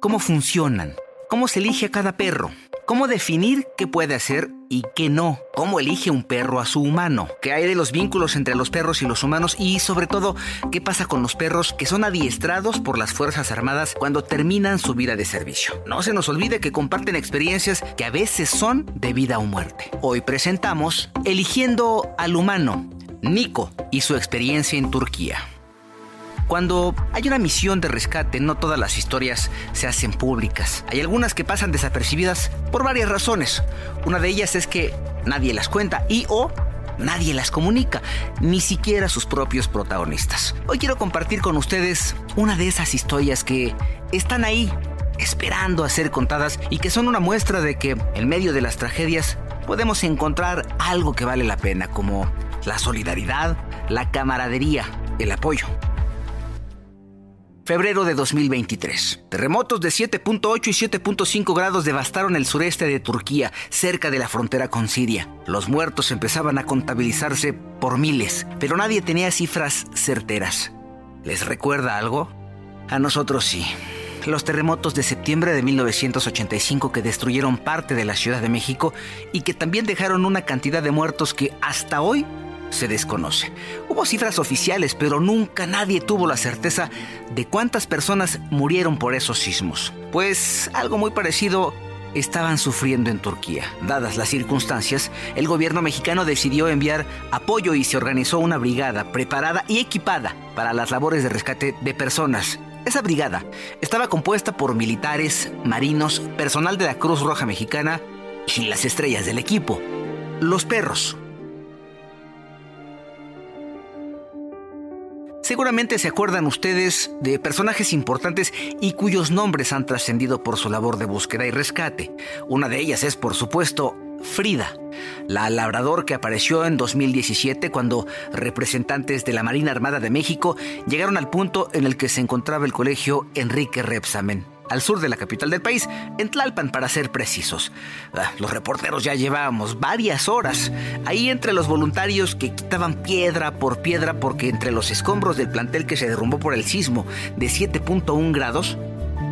¿Cómo funcionan? ¿Cómo se elige a cada perro? ¿Cómo definir qué puede hacer y qué no? ¿Cómo elige un perro a su humano? ¿Qué hay de los vínculos entre los perros y los humanos? Y sobre todo, ¿qué pasa con los perros que son adiestrados por las Fuerzas Armadas cuando terminan su vida de servicio? No se nos olvide que comparten experiencias que a veces son de vida o muerte. Hoy presentamos Eligiendo al humano, Nico y su experiencia en Turquía. Cuando hay una misión de rescate, no todas las historias se hacen públicas. Hay algunas que pasan desapercibidas por varias razones. Una de ellas es que nadie las cuenta y o nadie las comunica, ni siquiera sus propios protagonistas. Hoy quiero compartir con ustedes una de esas historias que están ahí, esperando a ser contadas y que son una muestra de que en medio de las tragedias podemos encontrar algo que vale la pena, como la solidaridad, la camaradería, el apoyo. Febrero de 2023. Terremotos de 7.8 y 7.5 grados devastaron el sureste de Turquía, cerca de la frontera con Siria. Los muertos empezaban a contabilizarse por miles, pero nadie tenía cifras certeras. ¿Les recuerda algo? A nosotros sí. Los terremotos de septiembre de 1985 que destruyeron parte de la Ciudad de México y que también dejaron una cantidad de muertos que hasta hoy se desconoce. Hubo cifras oficiales, pero nunca nadie tuvo la certeza de cuántas personas murieron por esos sismos. Pues algo muy parecido estaban sufriendo en Turquía. Dadas las circunstancias, el gobierno mexicano decidió enviar apoyo y se organizó una brigada preparada y equipada para las labores de rescate de personas. Esa brigada estaba compuesta por militares, marinos, personal de la Cruz Roja Mexicana y las estrellas del equipo, los perros. Seguramente se acuerdan ustedes de personajes importantes y cuyos nombres han trascendido por su labor de búsqueda y rescate. Una de ellas es, por supuesto, Frida, la labrador que apareció en 2017 cuando representantes de la Marina Armada de México llegaron al punto en el que se encontraba el colegio Enrique Repsamen al sur de la capital del país, en Tlalpan para ser precisos. Ah, los reporteros ya llevábamos varias horas ahí entre los voluntarios que quitaban piedra por piedra porque entre los escombros del plantel que se derrumbó por el sismo de 7.1 grados,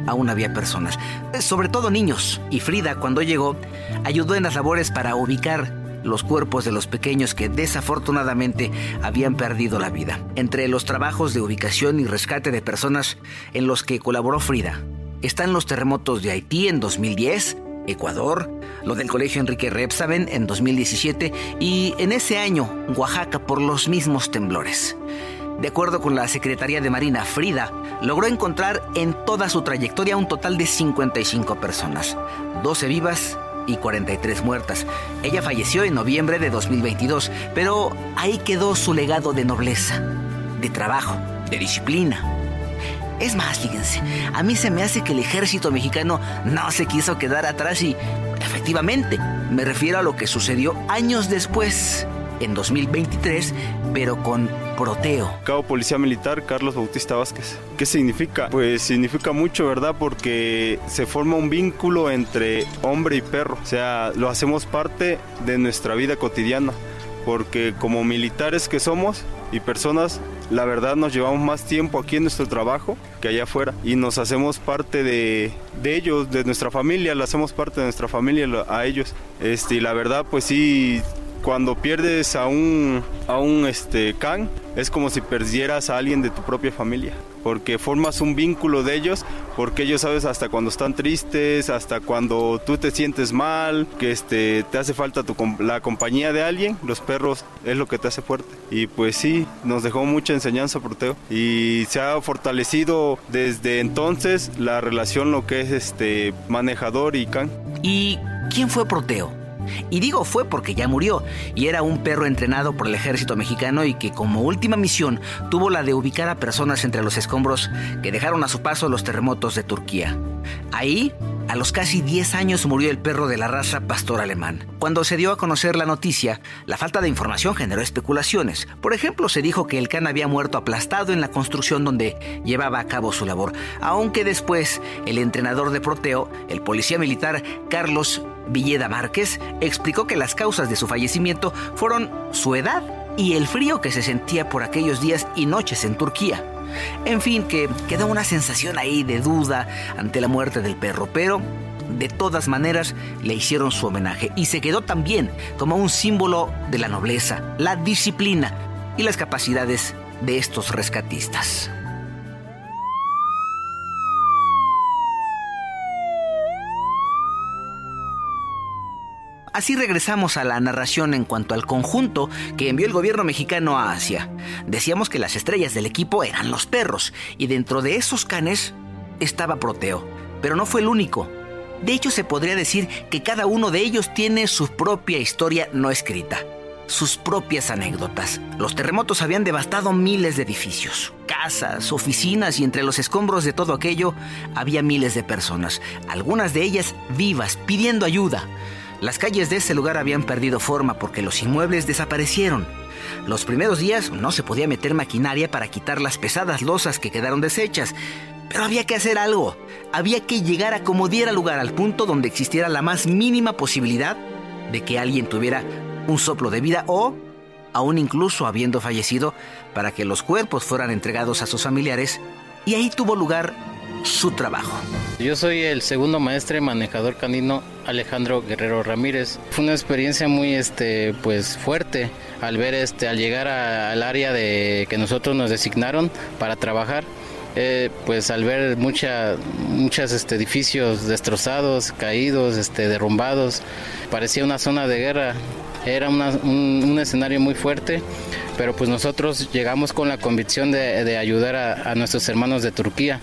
aún había personas, eh, sobre todo niños, y Frida cuando llegó ayudó en las labores para ubicar los cuerpos de los pequeños que desafortunadamente habían perdido la vida. Entre los trabajos de ubicación y rescate de personas en los que colaboró Frida, están los terremotos de Haití en 2010, Ecuador, lo del Colegio Enrique Repsaben en 2017 y en ese año Oaxaca por los mismos temblores. De acuerdo con la Secretaría de Marina, Frida logró encontrar en toda su trayectoria un total de 55 personas, 12 vivas y 43 muertas. Ella falleció en noviembre de 2022, pero ahí quedó su legado de nobleza, de trabajo, de disciplina, es más, fíjense, a mí se me hace que el ejército mexicano no se quiso quedar atrás y, efectivamente, me refiero a lo que sucedió años después, en 2023, pero con Proteo. Cabo Policía Militar Carlos Bautista Vázquez. ¿Qué significa? Pues significa mucho, ¿verdad? Porque se forma un vínculo entre hombre y perro. O sea, lo hacemos parte de nuestra vida cotidiana. Porque como militares que somos y personas la verdad nos llevamos más tiempo aquí en nuestro trabajo que allá afuera y nos hacemos parte de, ellos, de nuestra familia, le hacemos parte de nuestra familia a ellos. Este, y la verdad pues sí, cuando pierdes a un, a un este, can, es como si perdieras a alguien de tu propia familia porque formas un vínculo de ellos, porque ellos sabes hasta cuando están tristes, hasta cuando tú te sientes mal, que este, te hace falta la compañía de alguien, los perros es lo que te hace fuerte. Y pues sí, nos dejó mucha enseñanza Proteo y se ha fortalecido desde entonces la relación lo que es este manejador y can. ¿Y quién fue Proteo? Y digo fue porque ya murió, y era un perro entrenado por el ejército mexicano y que como última misión tuvo la de ubicar a personas entre los escombros que dejaron a su paso los terremotos de Turquía. Ahí, a los casi 10 años murió el perro de la raza pastor alemán. Cuando se dio a conocer la noticia, la falta de información generó especulaciones. Por ejemplo, se dijo que el can había muerto aplastado en la construcción donde llevaba a cabo su labor, aunque después el entrenador de Proteo, el policía militar Carlos Villeda Márquez, explicó que las causas de su fallecimiento fueron su edad y el frío que se sentía por aquellos días y noches en Turquía. En fin, que quedó una sensación ahí de duda ante la muerte del perro, pero de todas maneras le hicieron su homenaje y se quedó también como un símbolo de la nobleza, la disciplina y las capacidades de estos rescatistas. Así regresamos a la narración en cuanto al conjunto que envió el gobierno mexicano a Asia. Decíamos que las estrellas del equipo eran los perros y dentro de esos canes estaba Proteo, pero no fue el único. De hecho, se podría decir que cada uno de ellos tiene su propia historia no escrita, sus propias anécdotas. Los terremotos habían devastado miles de edificios, casas, oficinas y entre los escombros de todo aquello había miles de personas, algunas de ellas vivas, pidiendo ayuda. Las calles de ese lugar habían perdido forma porque los inmuebles desaparecieron. Los primeros días no se podía meter maquinaria para quitar las pesadas losas que quedaron deshechas, pero había que hacer algo. Había que llegar a como diera lugar al punto donde existiera la más mínima posibilidad de que alguien tuviera un soplo de vida o, aún incluso habiendo fallecido, para que los cuerpos fueran entregados a sus familiares. Y ahí tuvo lugar su trabajo. Yo soy el segundo maestre manejador canino Alejandro Guerrero Ramírez. Fue una experiencia muy este pues fuerte al ver este al llegar al área de que nosotros nos designaron para trabajar. Eh, pues al ver mucha, muchos este, edificios destrozados, caídos, este, derrumbados, parecía una zona de guerra. Era un, escenario muy fuerte, pero pues nosotros llegamos con la convicción de, ayudar a nuestros hermanos de Turquía.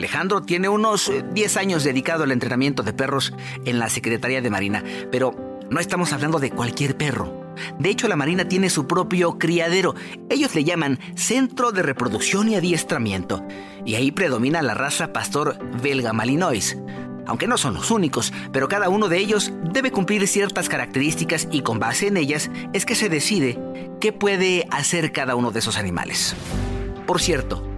Alejandro tiene unos 10 eh, años dedicado al entrenamiento de perros en la Secretaría de Marina, pero no estamos hablando de cualquier perro. De hecho, la Marina tiene su propio criadero. Ellos le llaman Centro de Reproducción y Adiestramiento. Y ahí predomina la raza pastor belga malinois. Aunque no son los únicos, pero cada uno de ellos debe cumplir ciertas características y con base en ellas es que se decide qué puede hacer cada uno de esos animales. Por cierto,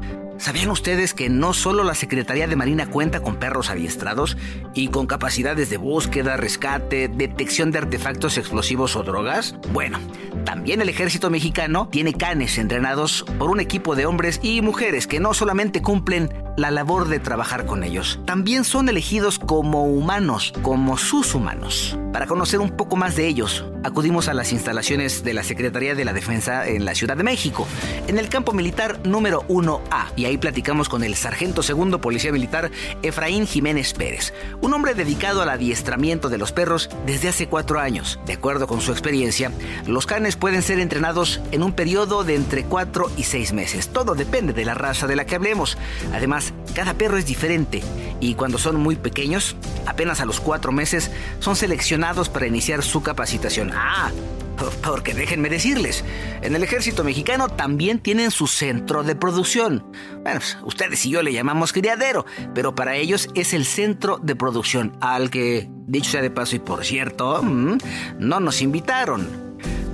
¿Sabían ustedes que no solo la Secretaría de Marina cuenta con perros adiestrados y con capacidades de búsqueda, rescate, detección de artefactos explosivos o drogas? Bueno, también el ejército mexicano tiene canes entrenados por un equipo de hombres y mujeres que no solamente cumplen la labor de trabajar con ellos. También son elegidos como humanos, como sus humanos. Para conocer un poco más de ellos, acudimos a las instalaciones de la Secretaría de la Defensa en la Ciudad de México, en el campo militar número 1A, y ahí platicamos con el sargento segundo policía militar Efraín Jiménez Pérez, un hombre dedicado al adiestramiento de los perros desde hace cuatro años. De acuerdo con su experiencia, los canes pueden ser entrenados en un periodo de entre cuatro y seis meses. Todo depende de la raza de la que hablemos. Además, cada perro es diferente y cuando son muy pequeños, apenas a los cuatro meses, son seleccionados para iniciar su capacitación. Ah, porque déjenme decirles, en el ejército mexicano también tienen su centro de producción. Bueno, pues, ustedes y yo le llamamos criadero, pero para ellos es el centro de producción, al que, dicho sea de paso y por cierto, mm, no nos invitaron.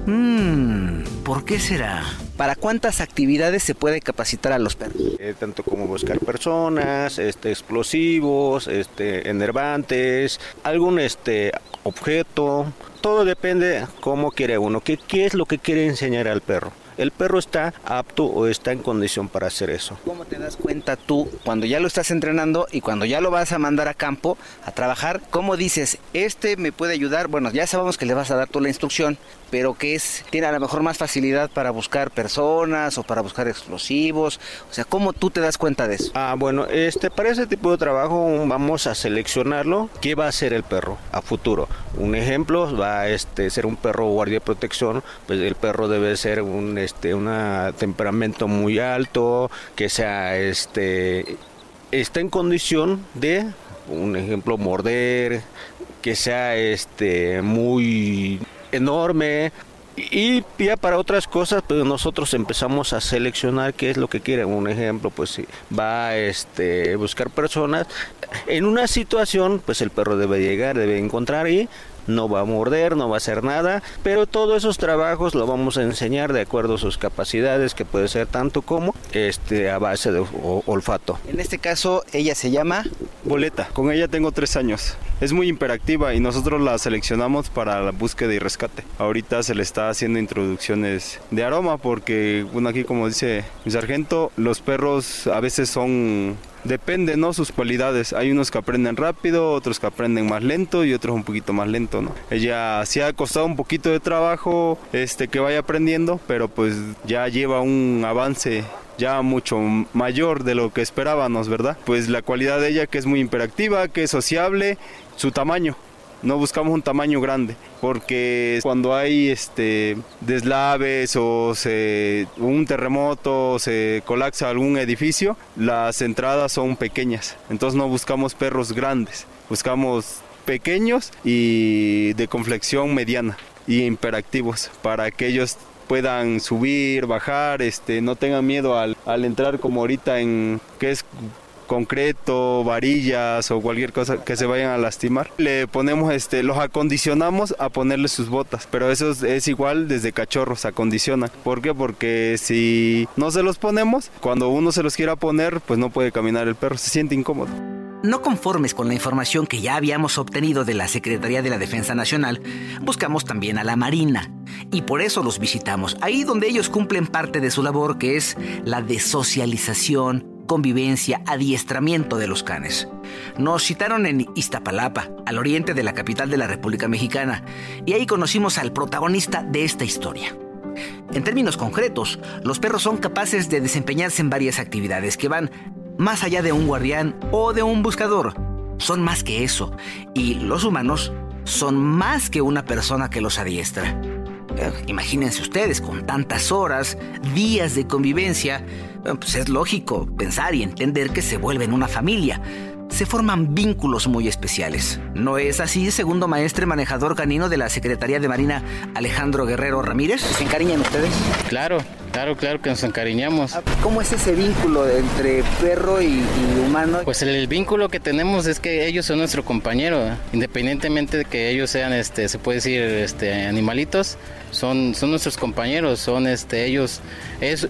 Mmm, ¿por qué será? ¿Para cuántas actividades se puede capacitar a los perros? Eh, tanto como buscar personas, este, explosivos, este, enervantes, algún este, objeto. Todo depende cómo quiere uno, qué, qué es lo que quiere enseñar al perro el perro está apto o está en condición para hacer eso. ¿Cómo te das cuenta tú cuando ya lo estás entrenando y cuando ya lo vas a mandar a campo a trabajar? ¿Cómo dices, este me puede ayudar? Bueno, ya sabemos que le vas a dar tú la instrucción, pero que es, tiene a lo mejor más facilidad para buscar personas o para buscar explosivos. O sea, ¿cómo tú te das cuenta de eso? Ah, bueno, este, para ese tipo de trabajo vamos a seleccionarlo. ¿Qué va a hacer el perro a futuro? Un ejemplo va a este, ser un perro guardia de protección, pues el perro debe ser un este, un temperamento muy alto, que sea este, está en condición de un ejemplo, morder, que sea este muy enorme, y ya para otras cosas, pues nosotros empezamos a seleccionar qué es lo que quieren. Un ejemplo, pues si va a este, buscar personas, en una situación, pues el perro debe llegar, debe encontrar y no va a morder, no va a hacer nada, pero todos esos trabajos lo vamos a enseñar de acuerdo a sus capacidades, que puede ser tanto como este a base de olfato. En este caso, ella se llama Boleta. Con ella tengo tres años. Es muy imperactiva y nosotros la seleccionamos para la búsqueda y rescate. Ahorita se le está haciendo introducciones de aroma porque, bueno, aquí como dice mi sargento, los perros a veces son Depende, ¿no? Sus cualidades. Hay unos que aprenden rápido, otros que aprenden más lento y otros un poquito más lento, ¿no? Ella sí ha costado un poquito de trabajo este, que vaya aprendiendo, pero pues ya lleva un avance ya mucho mayor de lo que esperábamos, ¿verdad? Pues la cualidad de ella que es muy imperactiva, que es sociable, su tamaño no buscamos un tamaño grande, porque cuando hay este deslaves o se, un terremoto o se colapsa algún edificio, las entradas son pequeñas. Entonces no buscamos perros grandes, buscamos pequeños y de conflexión mediana y imperactivos para que ellos puedan subir, bajar, este, no tengan miedo al, al entrar como ahorita en que es concreto, varillas o cualquier cosa que se vayan a lastimar. Le ponemos, este, los acondicionamos a ponerle sus botas, pero eso es, igual desde cachorros, acondicionan. ¿Por qué? Porque si no se los ponemos, cuando uno se los quiera poner, pues no puede caminar el perro, se siente incómodo. No conformes con la información que ya habíamos obtenido de la Secretaría de la Defensa Nacional, buscamos también a la Marina. Y por eso los visitamos, ahí donde ellos cumplen parte de su labor, que es la desocialización convivencia, adiestramiento de los canes. Nos citaron en Iztapalapa, al oriente de la capital de la República Mexicana, y ahí conocimos al protagonista de esta historia. En términos concretos, los perros son capaces de desempeñarse en varias actividades que van más allá de un guardián o de un buscador. Son más que eso, y los humanos son más que una persona que los adiestra. Imagínense ustedes, con tantas horas, días de convivencia, pues es lógico pensar y entender que se vuelven una familia. Se forman vínculos muy especiales. ¿No es así, segundo maestre manejador canino de la Secretaría de Marina, Alejandro Guerrero Ramírez? ¿Se encariñan ustedes? Claro, Claro, claro que nos encariñamos. Ah, ¿Cómo es ese vínculo entre perro y, humano? Pues el, vínculo que tenemos es que ellos son nuestro compañero, independientemente de que ellos sean, este, se puede decir, este, animalitos, son, son nuestros compañeros, son, este, ellos,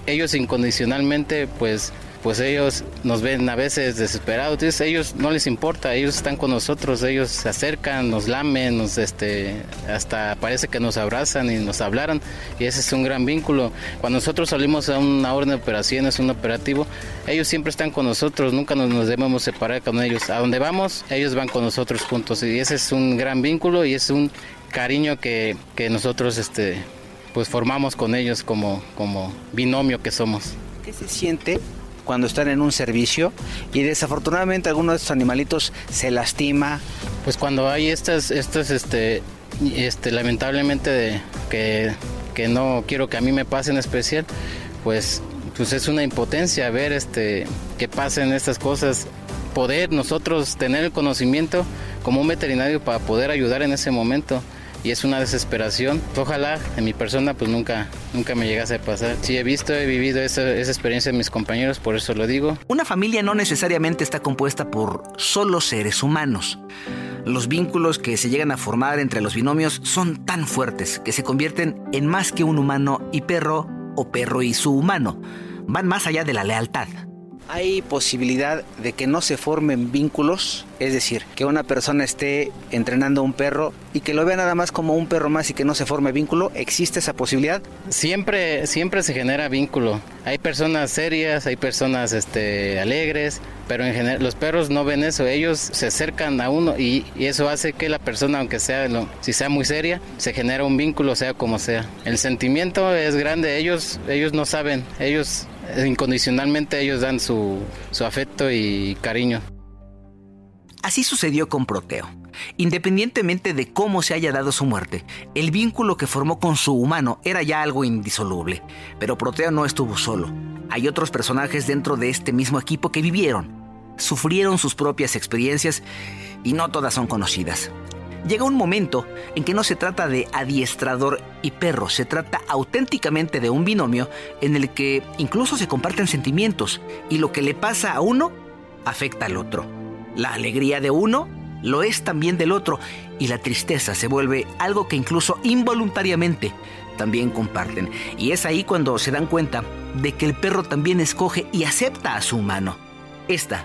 ellos incondicionalmente, pues pues ellos nos ven a veces desesperados, ellos no les importa, ellos están con nosotros, ellos se acercan, nos lamen, nos este hasta parece que nos abrazan y nos hablaran y ese es un gran vínculo. Cuando nosotros salimos a una orden de operaciones, un operativo, ellos siempre están con nosotros, nunca nos, nos debemos separar con ellos. A donde vamos, ellos van con nosotros juntos y ese es un gran vínculo y es un cariño que, que nosotros este pues formamos con ellos como, como binomio que somos. ¿Qué se siente cuando están en un servicio y desafortunadamente alguno de estos animalitos se lastima. Pues cuando hay estas, estas, este, este, lamentablemente de, que, que no quiero que a mí me pase en especial, pues, pues es una impotencia ver este, que pasen estas cosas poder nosotros tener el conocimiento como un veterinario para poder ayudar en ese momento y es una desesperación. Ojalá en mi persona pues nunca, nunca me llegase a pasar. Sí he visto, he vivido esa, experiencia en mis compañeros, por eso lo digo. Una familia no necesariamente está compuesta por solo seres humanos. Los vínculos que se llegan a formar entre los binomios son tan fuertes que se convierten en más que un humano y perro o perro y su humano. Van más allá de la lealtad. ¿Hay posibilidad de que no se formen vínculos? Es decir, que una persona esté entrenando a un perro y que lo vea nada más como un perro más y que no se forme vínculo. ¿Existe esa posibilidad? Siempre, siempre se genera vínculo. Hay personas serias, hay personas este, alegres, pero en general los perros no ven eso. Ellos se acercan a uno y, eso hace que la persona, aunque sea, si sea muy seria, se genera un vínculo, sea como sea. El sentimiento es grande. Ellos, ellos no saben. Ellos incondicionalmente ellos dan su, su afecto y cariño. Así sucedió con Proteo. Independientemente de cómo se haya dado su muerte, el vínculo que formó con su humano era ya algo indisoluble. Pero Proteo no estuvo solo. Hay otros personajes dentro de este mismo equipo que vivieron, sufrieron sus propias experiencias y no todas son conocidas. Llega un momento en que no se trata de adiestrador y perro, se trata auténticamente de un binomio en el que incluso se comparten sentimientos y lo que le pasa a uno afecta al otro. La alegría de uno lo es también del otro y la tristeza se vuelve algo que incluso involuntariamente también comparten. Y es ahí cuando se dan cuenta de que el perro también escoge y acepta a su humano. Esta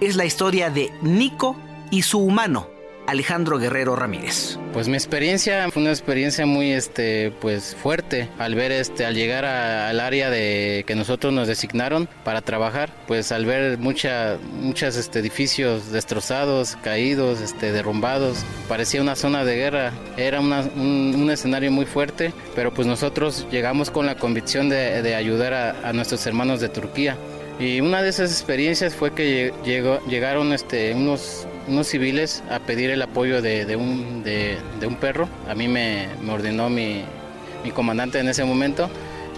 es la historia de Nico y su humano, Alejandro Guerrero Ramírez. Pues mi experiencia fue una experiencia muy este pues fuerte al ver este al llegar al área de que nosotros nos designaron para trabajar, pues al ver mucha muchos este, edificios destrozados, caídos, este derrumbados, parecía una zona de guerra, era un, escenario muy fuerte, pero pues nosotros llegamos con la convicción de, ayudar a, a nuestros hermanos de Turquía. Y una de esas experiencias fue que llegó, llegaron este, unos, unos civiles a pedir el apoyo de, un, de, un perro. A mí me, ordenó mi, comandante en ese momento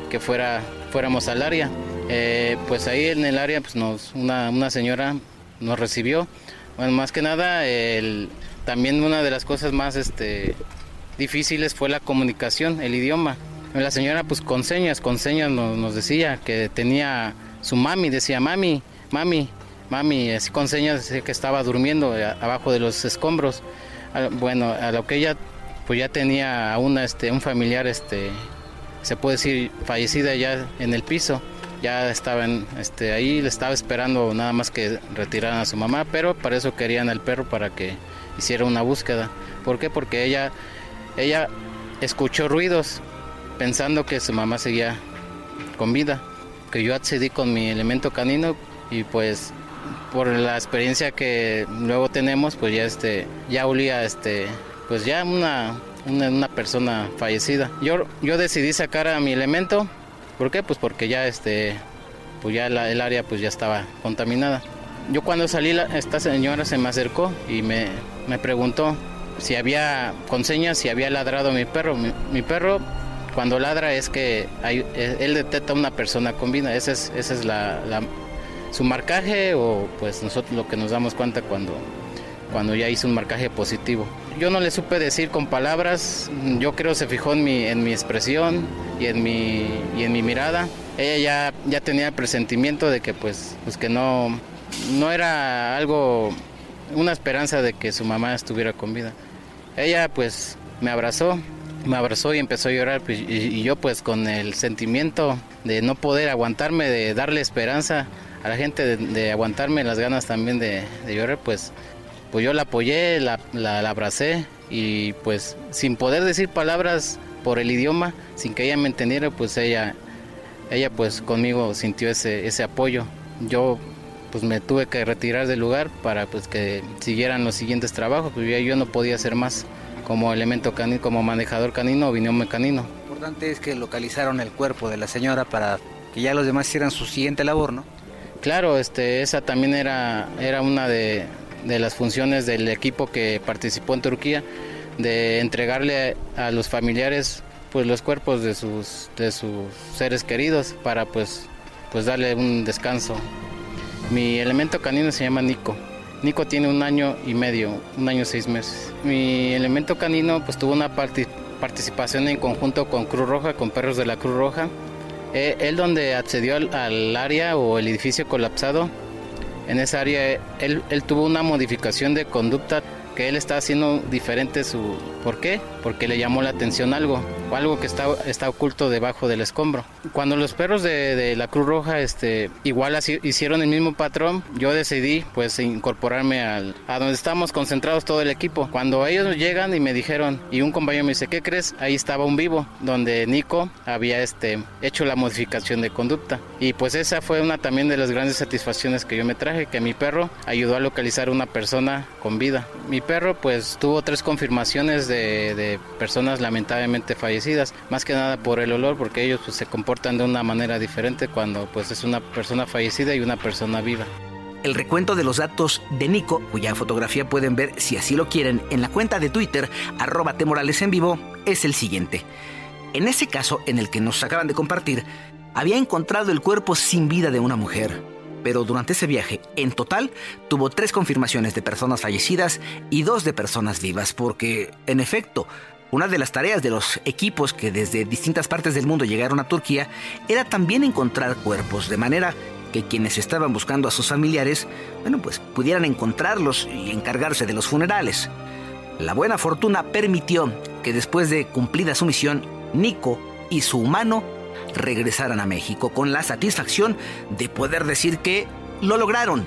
que fuera, fuéramos al área. Eh, pues ahí en el área pues nos, una, señora nos recibió. Bueno, más que nada, el, también una de las cosas más este, difíciles fue la comunicación, el idioma. La señora pues con señas, con señas nos, nos decía que tenía su mami, decía mami, mami, mami, así con señas que estaba durmiendo eh, abajo de los escombros. Ah, bueno, a lo que ella pues ya tenía una, este, un familiar, este, se puede decir, fallecida ya en el piso. Ya estaban este, ahí, le estaba esperando nada más que retiraran a su mamá, pero para eso querían al perro para que hiciera una búsqueda. ¿Por qué? Porque ella, ella escuchó ruidos pensando que su mamá seguía con vida que yo accedí con mi elemento canino y pues por la experiencia que luego tenemos pues ya este ya olía este pues ya una, una, persona fallecida. Yo yo decidí sacar a mi elemento. ¿por qué? pues porque ya este pues ya el área pues ya estaba contaminada. Yo cuando salí esta señora se me acercó y me, me preguntó si había con señas si había ladrado mi perro. Mi perro cuando ladra es que eh, él detecta una persona con vida. Ese es, es la, su marcaje o pues nosotros lo que nos damos cuenta cuando, cuando ya hizo un marcaje positivo. Yo no le supe decir con palabras, yo creo se fijó en mi, en mi expresión y en mi, y en mi mirada. Ella ya, ya tenía el presentimiento de que pues, pues que no, no era algo, una esperanza de que su mamá estuviera con vida. Ella pues me abrazó, me abrazó y empezó a llorar pues, y, yo pues con el sentimiento de no poder aguantarme, de darle esperanza a la gente, de, aguantarme las ganas también de, llorar, pues, pues yo la apoyé, la, la, abracé y pues sin poder decir palabras por el idioma, sin que ella me entendiera, pues ella, ella pues conmigo sintió ese, ese apoyo. Yo pues me tuve que retirar del lugar para pues que siguieran los siguientes trabajos, pues yo no podía hacer más como elemento canino, como manejador canino o binomio canino. Lo importante es que localizaron el cuerpo de la señora para que ya los demás hicieran su siguiente labor, ¿no? Claro, este, esa también era, era una de, de las funciones del equipo que participó en Turquía, de entregarle a los familiares pues los cuerpos de sus, de sus seres queridos para pues, pues darle un descanso. Mi elemento canino se llama Nico. Nico tiene un año y medio, un año y seis meses. Mi elemento canino pues tuvo una participación en conjunto con Cruz Roja, con perros de la Cruz Roja. Eh, él donde accedió al, área o el edificio colapsado, en esa área él, él tuvo una modificación de conducta que él está haciendo diferente su... ¿Por qué? Porque le llamó la atención algo, o algo que está, está oculto debajo del escombro. Cuando los perros de, la Cruz Roja este, igual así, hicieron el mismo patrón, yo decidí pues incorporarme al, a donde estamos concentrados todo el equipo. Cuando ellos llegan y me dijeron, y un compañero me dice, ¿qué crees? Ahí estaba un vivo, donde Nico había este, hecho la modificación de conducta. Y pues esa fue una también de las grandes satisfacciones que yo me traje, que mi perro ayudó a localizar una persona con vida. Mi perro pues tuvo tres confirmaciones de, personas lamentablemente fallecidas, más que nada por el olor, porque ellos pues, se comportan de una manera diferente cuando pues es una persona fallecida y una persona viva. El recuento de los datos de Nico, cuya fotografía pueden ver si así lo quieren en la cuenta de Twitter, arroba temorales en vivo, es el siguiente. En ese caso en el que nos acaban de compartir, había encontrado el cuerpo sin vida de una mujer. Pero durante ese viaje, en total, tuvo tres confirmaciones de personas fallecidas y dos de personas vivas, porque, en efecto, una de las tareas de los equipos que desde distintas partes del mundo llegaron a Turquía era también encontrar cuerpos, de manera que quienes estaban buscando a sus familiares, bueno, pues pudieran encontrarlos y encargarse de los funerales. La buena fortuna permitió que después de cumplida su misión, Nico y su humano regresaran a México con la satisfacción de poder decir que lo lograron.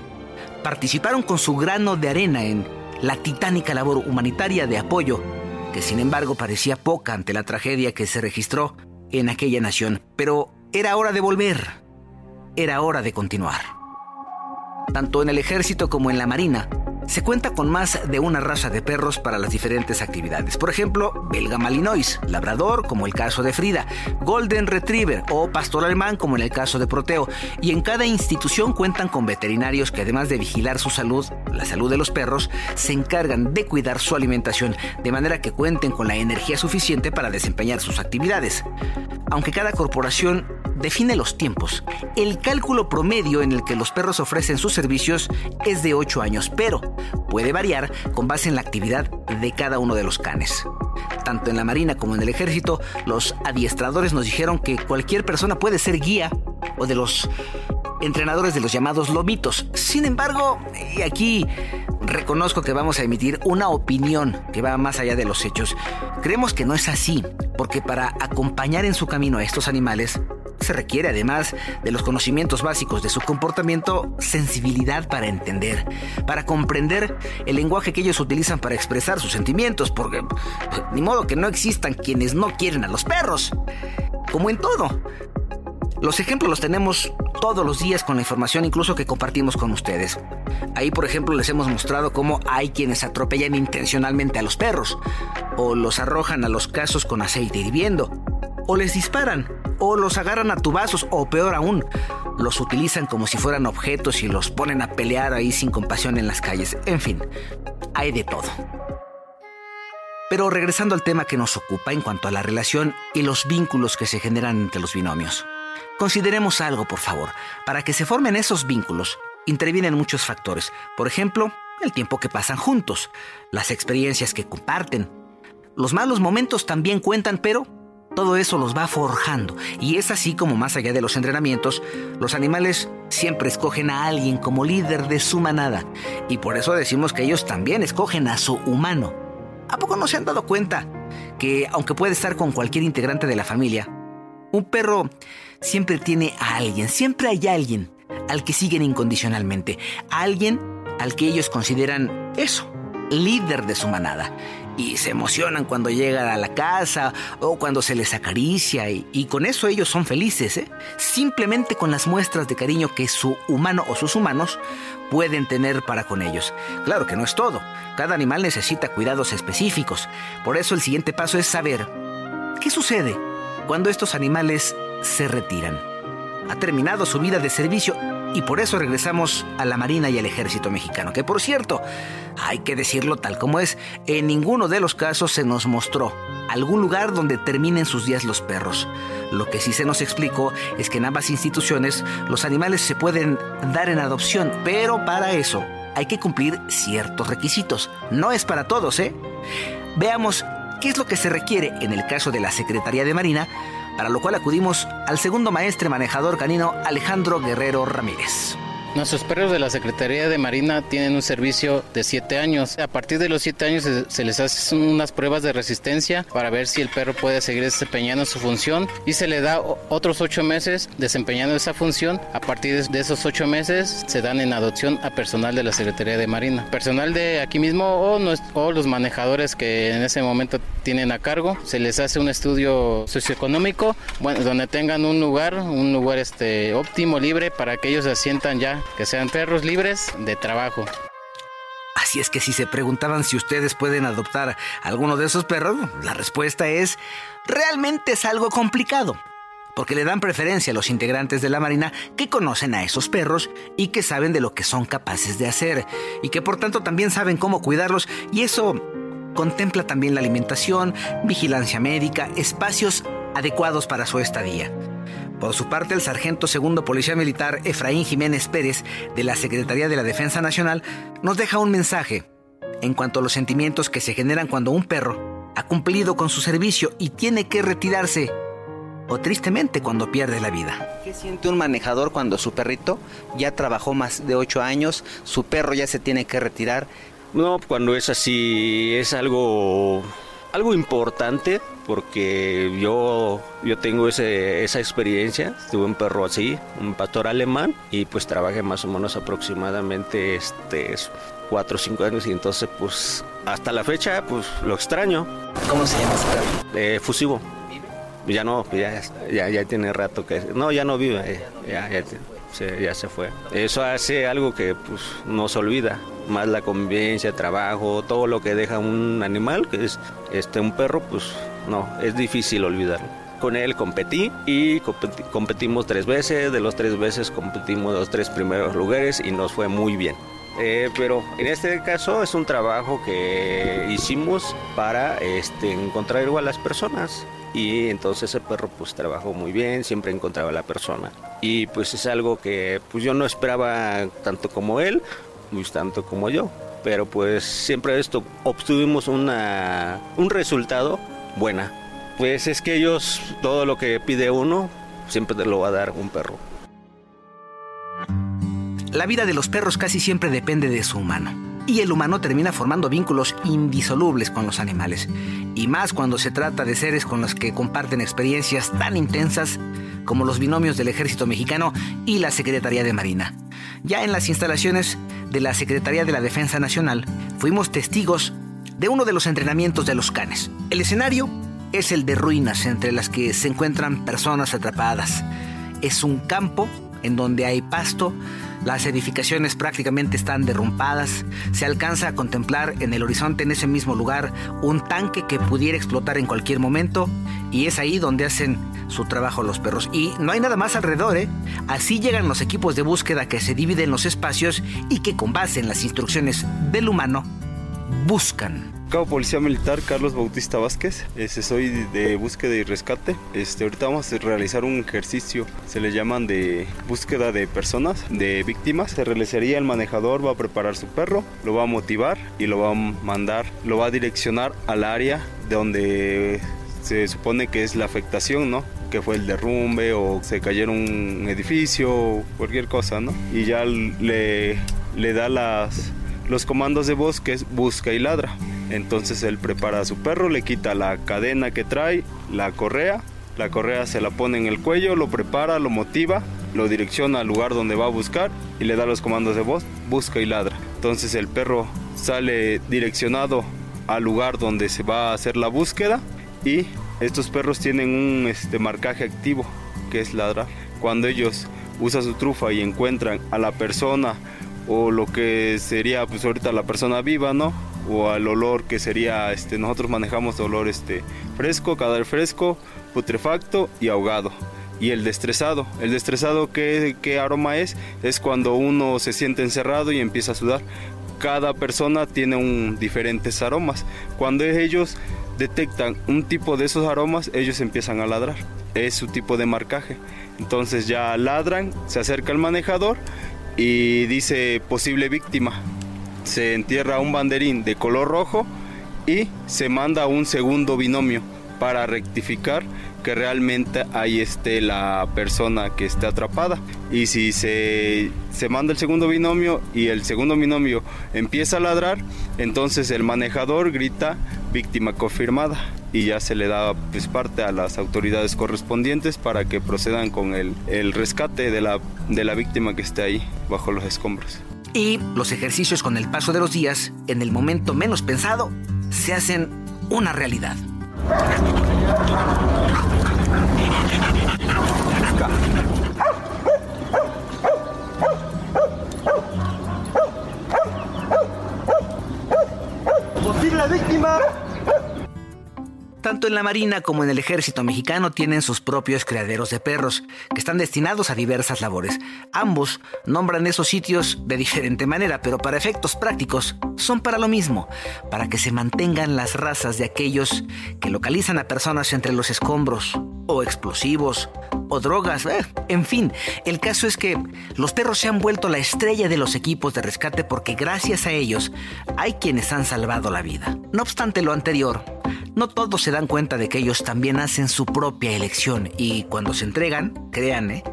Participaron con su grano de arena en la titánica labor humanitaria de apoyo, que sin embargo parecía poca ante la tragedia que se registró en aquella nación. Pero era hora de volver, era hora de continuar. Tanto en el ejército como en la marina, se cuenta con más de una raza de perros para las diferentes actividades. Por ejemplo, belga malinois, labrador, como el caso de Frida, golden retriever o pastor alemán, como en el caso de Proteo. Y en cada institución cuentan con veterinarios que además de vigilar su salud, la salud de los perros, se encargan de cuidar su alimentación, de manera que cuenten con la energía suficiente para desempeñar sus actividades. Aunque cada corporación define los tiempos, el cálculo promedio en el que los perros ofrecen sus servicios es de 8 años, pero puede variar con base en la actividad de cada uno de los canes. Tanto en la Marina como en el Ejército, los adiestradores nos dijeron que cualquier persona puede ser guía o de los entrenadores de los llamados lobitos. Sin embargo, y aquí reconozco que vamos a emitir una opinión que va más allá de los hechos. Creemos que no es así, porque para acompañar en su camino a estos animales, se requiere, además de los conocimientos básicos de su comportamiento, sensibilidad para entender, para comprender el lenguaje que ellos utilizan para expresar sus sentimientos, porque ni modo que no existan quienes no quieren a los perros. Como en todo. Los ejemplos los tenemos todos los días con la información incluso que compartimos con ustedes. Ahí, por ejemplo, les hemos mostrado cómo hay quienes atropellan intencionalmente a los perros, o los arrojan a los casos con aceite hirviendo, o les disparan, o los agarran a tubazos, o peor aún, los utilizan como si fueran objetos y los ponen a pelear ahí sin compasión en las calles. En fin, hay de todo. Pero regresando al tema que nos ocupa en cuanto a la relación y los vínculos que se generan entre los binomios. Consideremos algo, por favor. Para que se formen esos vínculos, intervienen muchos factores. Por ejemplo, el tiempo que pasan juntos, las experiencias que comparten. Los malos momentos también cuentan, pero todo eso los va forjando. Y es así como más allá de los entrenamientos, los animales siempre escogen a alguien como líder de su manada. Y por eso decimos que ellos también escogen a su humano. ¿A poco no se han dado cuenta que aunque puede estar con cualquier integrante de la familia, un perro siempre tiene a alguien, siempre hay alguien al que siguen incondicionalmente, alguien al que ellos consideran eso, líder de su manada y se emocionan cuando llegan a la casa o cuando se les acaricia y, con eso ellos son felices, ¿eh? simplemente con las muestras de cariño que su humano o sus humanos pueden tener para con ellos. Claro que no es todo, cada animal necesita cuidados específicos, por eso el siguiente paso es saber qué sucede cuando estos animales se retiran. Ha terminado su vida de servicio y por eso regresamos a la Marina y al Ejército Mexicano, que por cierto, hay que decirlo tal como es, en ninguno de los casos se nos mostró algún lugar donde terminen sus días los perros. Lo que sí se nos explicó es que en ambas instituciones los animales se pueden dar en adopción, pero para eso hay que cumplir ciertos requisitos. No es para todos, ¿eh? Veamos qué es lo que se requiere en el caso de la Secretaría de Marina para lo cual acudimos al segundo maestre manejador canino Alejandro Guerrero Ramírez. Nuestros perros de la Secretaría de Marina tienen un servicio de 7 años. A partir de los 7 años se, les hacen unas pruebas de resistencia para ver si el perro puede seguir desempeñando su función y se le da otros 8 meses desempeñando esa función. A partir de esos 8 meses se dan en adopción a personal de la Secretaría de Marina. Personal de aquí mismo o, o los manejadores que en ese momento tienen a cargo. Se les hace un estudio socioeconómico bueno, donde tengan un lugar, un lugar este, óptimo, libre para que ellos se sientan ya que sean perros libres de trabajo. Así es que si se preguntaban si ustedes pueden adoptar alguno de esos perros, la respuesta es, realmente es algo complicado, porque le dan preferencia a los integrantes de la Marina que conocen a esos perros y que saben de lo que son capaces de hacer, y que por tanto también saben cómo cuidarlos, y eso contempla también la alimentación, vigilancia médica, espacios adecuados para su estadía. Por su parte, el sargento segundo policía militar Efraín Jiménez Pérez de la Secretaría de la Defensa Nacional nos deja un mensaje en cuanto a los sentimientos que se generan cuando un perro ha cumplido con su servicio y tiene que retirarse o tristemente cuando pierde la vida. ¿Qué siente un manejador cuando su perrito ya trabajó más de ocho años, su perro ya se tiene que retirar? No, cuando es así es algo algo importante porque yo, yo tengo ese, esa experiencia. Tuve un perro así, un pastor alemán, y pues trabajé más o menos aproximadamente este, cuatro o cinco años y entonces pues hasta la fecha pues lo extraño. ¿Cómo se llama ese perro? Eh, fusivo. Ya no, ya, ya, ya, tiene rato que... No, ya no vive, eh, ya, ya, se, ya se fue. Eso hace algo que pues no se olvida más la convivencia, trabajo, todo lo que deja un animal, que es este un perro, pues no, es difícil olvidarlo. Con él competí y competimos tres veces, de los tres veces competimos los tres primeros lugares y nos fue muy bien. Eh, pero en este caso es un trabajo que hicimos para este, encontrar igual a las personas y entonces el perro pues trabajó muy bien, siempre encontraba la persona y pues es algo que pues yo no esperaba tanto como él, tanto como yo. Pero pues siempre esto obtuvimos una, un resultado buena. Pues es que ellos, todo lo que pide uno, siempre te lo va a dar un perro. La vida de los perros casi siempre depende de su humano. Y el humano termina formando vínculos indisolubles con los animales. Y más cuando se trata de seres con los que comparten experiencias tan intensas como los binomios del Ejército Mexicano y la Secretaría de Marina. Ya en las instalaciones de la Secretaría de la Defensa Nacional, fuimos testigos de uno de los entrenamientos de los canes. El escenario es el de ruinas entre las que se encuentran personas atrapadas. Es un campo en donde hay pasto, las edificaciones prácticamente están derrumpadas, se alcanza a contemplar en el horizonte en ese mismo lugar un tanque que pudiera explotar en cualquier momento y es ahí donde hacen su trabajo los perros. Y no hay nada más alrededor, ¿eh? Así llegan los equipos de búsqueda que se dividen los espacios y que con base en las instrucciones del humano buscan Cabo Policía Militar Carlos Bautista Vázquez, este, soy de búsqueda y rescate. Este, ahorita vamos a realizar un ejercicio, se le llaman de búsqueda de personas, de víctimas. Se realizaría el manejador, va a preparar su perro, lo va a motivar y lo va a mandar, lo va a direccionar al área de donde se supone que es la afectación, ¿no? Que fue el derrumbe o se cayera un edificio o cualquier cosa, ¿no? Y ya le, le da las, los comandos de voz que es busca y ladra. Entonces él prepara a su perro, le quita la cadena que trae, la correa, la correa se la pone en el cuello, lo prepara, lo motiva, lo direcciona al lugar donde va a buscar y le da los comandos de voz, busca y ladra. Entonces el perro sale direccionado al lugar donde se va a hacer la búsqueda y estos perros tienen un este, marcaje activo que es ladrar. Cuando ellos usan su trufa y encuentran a la persona o lo que sería pues ahorita la persona viva, ¿no? o al olor que sería, este, nosotros manejamos olor este, fresco, cadáver fresco, putrefacto y ahogado. Y el destresado, el destresado ¿qué, qué aroma es? Es cuando uno se siente encerrado y empieza a sudar. Cada persona tiene un, diferentes aromas. Cuando ellos detectan un tipo de esos aromas, ellos empiezan a ladrar. Es su tipo de marcaje. Entonces ya ladran, se acerca el manejador y dice posible víctima se entierra un banderín de color rojo y se manda un segundo binomio para rectificar que realmente ahí esté la persona que esté atrapada. Y si se, se, manda el segundo binomio y el segundo binomio empieza a ladrar, entonces el manejador grita víctima confirmada y ya se le da pues, parte a las autoridades correspondientes para que procedan con el, el rescate de la, de la víctima que esté ahí bajo los escombros. Y los ejercicios con el paso de los días, en el momento menos pensado, se hacen una realidad. La víctima! Tanto en la Marina como en el Ejército mexicano tienen sus propios criaderos de perros, que están destinados a diversas labores. Ambos nombran esos sitios de diferente manera, pero para efectos prácticos son para lo mismo, para que se mantengan las razas de aquellos que localizan a personas entre los escombros, o explosivos, o drogas, eh, en fin, el caso es que los perros se han vuelto la estrella de los equipos de rescate porque gracias a ellos hay quienes han salvado la vida. No obstante lo anterior, no todos se dan cuenta de que ellos también hacen su propia elección y cuando se entregan, créanme,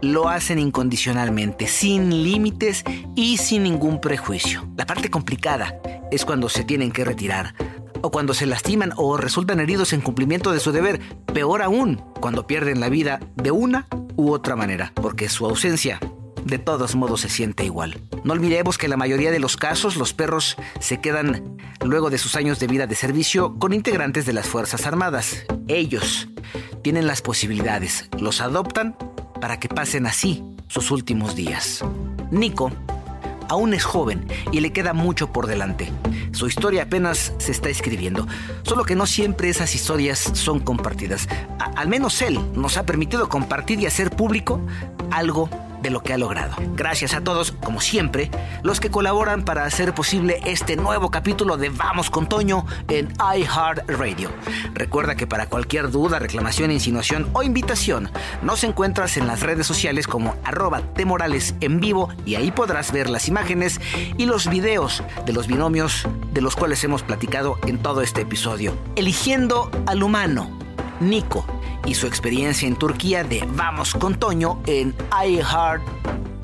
lo hacen incondicionalmente, sin límites y sin ningún prejuicio. La parte complicada es cuando se tienen que retirar o cuando se lastiman o resultan heridos en cumplimiento de su deber, peor aún, cuando pierden la vida de una u otra manera, porque su ausencia de todos modos se siente igual. No olvidemos que en la mayoría de los casos los perros se quedan luego de sus años de vida de servicio con integrantes de las Fuerzas Armadas. Ellos tienen las posibilidades, los adoptan para que pasen así sus últimos días. Nico aún es joven y le queda mucho por delante. Su historia apenas se está escribiendo, solo que no siempre esas historias son compartidas. al menos él nos ha permitido compartir y hacer público algo de lo que ha logrado. Gracias a todos, como siempre, los que colaboran para hacer posible este nuevo capítulo de Vamos con Toño en iHeartRadio. Recuerda que para cualquier duda, reclamación, insinuación o invitación, nos encuentras en las redes sociales como arroba temorales en vivo y ahí podrás ver las imágenes y los videos de los binomios de los cuales hemos platicado en todo este episodio. Eligiendo al humano, Nico y su experiencia en Turquía de Vamos con Toño en iHeart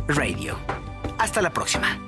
Radio. Hasta la próxima.